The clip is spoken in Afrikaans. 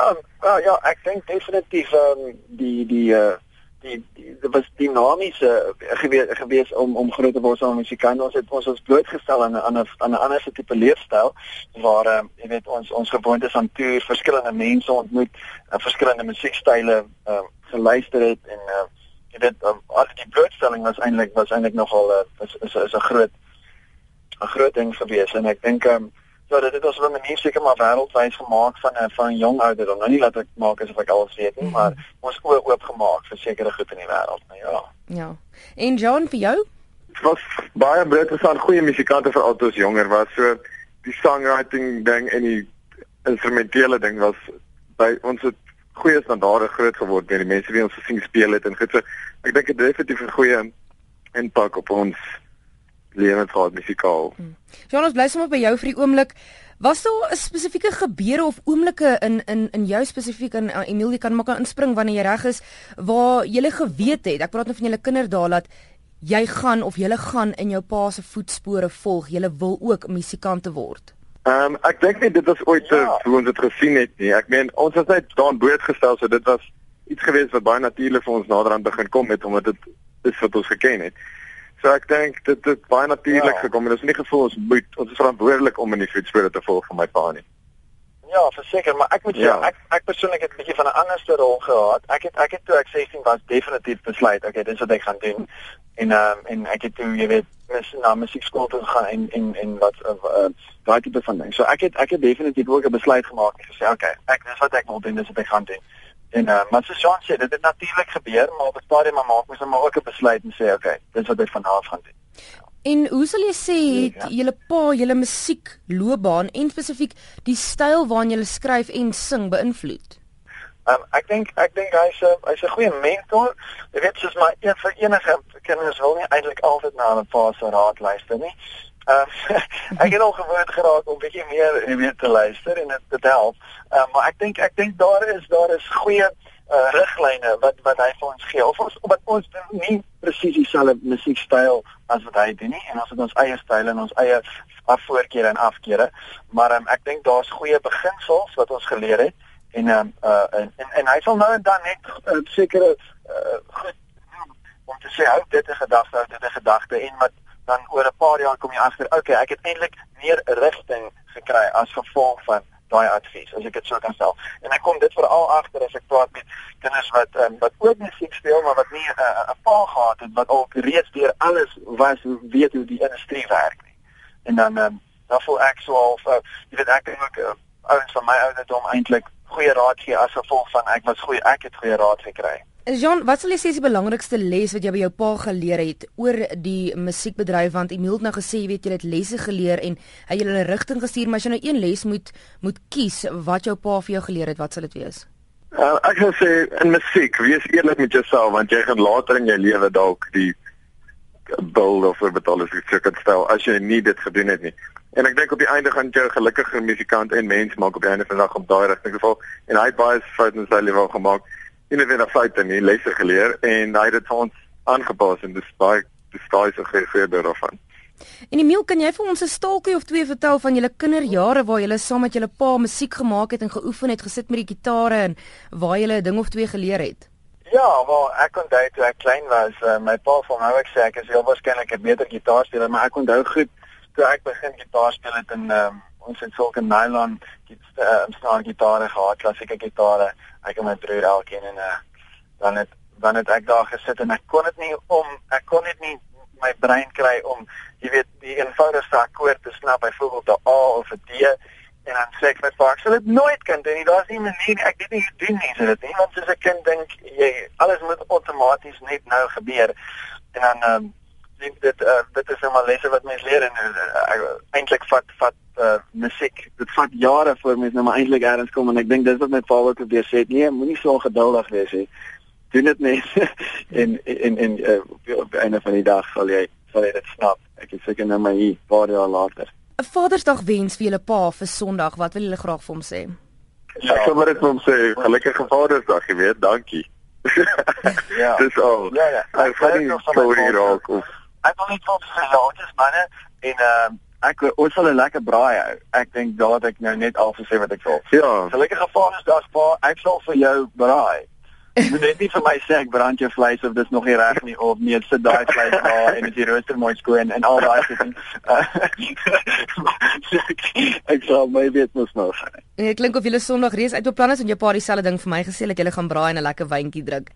Um, well, ja, ek dink definitief um, die die uh die dit was dinamiese gewees gewees om om groot te word as musikant ons het ons ons blootgestel aan 'n ander aan 'n ander tipe leefstyl waar um, jy weet ons ons gewoontes aan toer verskillende mense ontmoet uh, verskillende musiekstyle uh, geluister het en uh, jy weet um, al die blootstelling was eintlik was eintlik nogal uh, is is is 'n groot 'n groot ding gewees en ek dink um, Ja, dit het ons op 'n manier seker maar wêreldwyd gemaak van 'n van 'n jong ouderdom. Nou nie laat ek maak asof ek alles weet nie, mm -hmm. maar ons oë oop gemaak vir sekere goed in die wêreld, nou ja. Ja. En John vir jou? Dit was baie interessant, goeie musikante vir altoos jonger was. So die songwriting ding en die instrumentele ding was by ons het goeie standaarde groot geword met die mense wie ons gesien speel het en goed so. Ek dink dit definitief 'n goeie impak op ons lewens gehad musikaal. Hmm. Jan ons bly sommer by jou vir die oomblik. Was daar 'n spesifieke gebeure of oomblikke in in in jou spesifiek in uh, Emilie kan maak aan inspring wanneer jy reg is waar jy geweet het, ek praat nou van julle kinderdae dat jy gaan of jy gaan in jou pa se voetspore volg, jy wil ook musikant te word. Ehm um, ek dink nie dit was ooit ja. so hoe ons dit gesien het nie. Ek meen ons was net daan blootgestel so dit was iets geweest wat baie natuurlik vir ons naderhand begin kom het omdat dit is wat ons geken het. So ek dink dit het baie natuurlik ja. gekom en dit is nie gevoel ons moet ons is verantwoordelik om in die voetspore te volg van my pa nie. Ja, verseker, maar ek moet sê ja. ek ek persoonlik het 'n bietjie van 'n anderste rol gehad. Ek het ek het toe ek 16 was definitief besluit, okay, dis wat ek gaan doen. En ehm um, en ek het toe, jy weet, mis na musiekskool toe gegaan en en en wat uh, uh, daai tipe van ding. So ek het ek het definitief ook 'n besluit gemaak en gesê, okay, ek dis wat ek wil doen, dis wat ek gaan doen. En uh, maar so Jean sê dit het natuurlik gebeur, maar op 'n stadium maar maak mens maar ook 'n besluit en sê okay, dis wat ek vanaf gaan doen. En hoe sal jy sê het ja. julle pa julle musiekloopbaan en spesifiek die styl waarin jy skryf en sing beïnvloed? Um, ek dink ek dink hy's 'n hy's 'n goeie mentor. Jy weet soos my een vir enige kinders wil nie eintlik altyd na 'n pa se raad luister nie. Um, ek het al gewoond geraak om bietjie meer weet te luister en dit dit help. Um, maar ek dink ek dink daar is daar is goeie uh, riglyne wat wat hy vir ons gee. Of ons omdat ons nie presies dieselfde musiekstyl as wat hy doen nie en ons het ons eie styl en ons eie afvoorkere en afkere. Maar um, ek dink daar's goeie beginsels wat ons geleer het en um, uh, en, en en hy sal nou en dan net uh, sekere uh, goed om te sê hou dit 'n gedagte, dit 'n gedagte en wat dan oor 'n paar jaar kom jy agter, okay, ek het eintlik meer rigting gekry as gevolg van daai advies, as ek dit sou kan stel. En ek kom dit veral agter as ek praat met kinders wat um, wat ook musiek speel, maar wat nie 'n uh, 'n pa gehad het wat al reeds deur alles was weet hoe die industrie werk nie. En dan um, dan voel ek so al, uh, jy weet ek dink uh, ouens van my ouderdom eintlik goeie raad gee as gevolg van ek was goeie ek het goeie raad gekry. Jean, wat sal jy sê is die belangrikste les wat jy by jou pa geleer het oor die musiekbedryf want Emil het nou gesê jy weet jy het lesse geleer en hy het julle 'n rigting gestuur maar as jy nou een les moet moet kies wat jou pa vir jou geleer het, wat sal dit wees? Uh, ek sou sê in musiek, wees eerlik met jouself want jy gaan later in jou lewe dalk die bil of betaal as jy kan stel as jy nie dit gedoen het nie. En ek dink op die einde gaan jy 'n gelukkige musikant en mens maak op die einde van die dag om daai rigting te val en hy het baie foute in sy lewe gemaak nie net net foute nie, lesse geleer en hy het dit vir ons aangepas en dis baie dis daai so gefoorbeeld daarvan. En Emil, kan jy vir ons 'n staaltjie of twee vertel van julle kinderjare waar julle saam met julle pa musiek gemaak het en geoefen het, gesit met die gitare en waar julle 'n ding of twee geleer het? Ja, wel ek onthou toe ek klein was, uh, my pa van my ek sê ek is heel waarskynlik 'n beter gitaarspeler, maar ek onthou goed toe ek begin gitaar speel het in um, ons het sulke nylon uh, snaar gitare gehad, klassieke gitare. Ek en my broer elkeen en uh, dan het dan het ek daar gesit en ek kon dit nie om ek kon dit nie my brein kry om jy weet die eenvoudigste akkoord te snap, byvoorbeeld 'n A of 'n D en dan sê ek vir ek sal dit nooit kan doen nie. Daar's nie 'n manier nie. Ek weet nie hoe doen nie so dit. Want as 'n kind dink jy alles moet outomaties net nou gebeur. En dan ehm um, dink dit uh, dit is net maar lesse wat mens leer en uh, uh, eintlik vat vat uh, musiek. Dit vat jare voor mens nou maar eintlik eers kom en ek dink dis wat my pa ook probeer sê, nee, moenie so geduldig wees nie. Doen dit net en en en uh, op einde van die dag sal jy sal jy dit snap. Ek is seker nou maar hier paar jaar later. 'n Vadersdag wens vir julle pa vir Sondag. Wat wil julle graag vir hom sê? Ja, ek wil net vir hom sê gelukkige Vadersdag, jy weet, dankie. ja. Dis al. Ja ja. Ek wil net nog sommer raak of Ek wil net vir ja, is manne en ehm uh, ek ons sal 'n lekker braai hou. Ek dink daar het ek nou net al gesê wat ek wil. Ja. Gelukkige Vadersdag pa, ek sal vir jou braai. Jy moet net nie vir my sê ek brand jou vleis of dis nog nie reg nie of nee, sit daai vleis daar en dit is rooster mooi skoon en al daai goed. ek sal my weet mos nog. Dit klink of jy Sondag reeds uit beplan is en jou pa dieselfde ding vir my gesê dat jy gaan braai en 'n lekker wyntjie drink.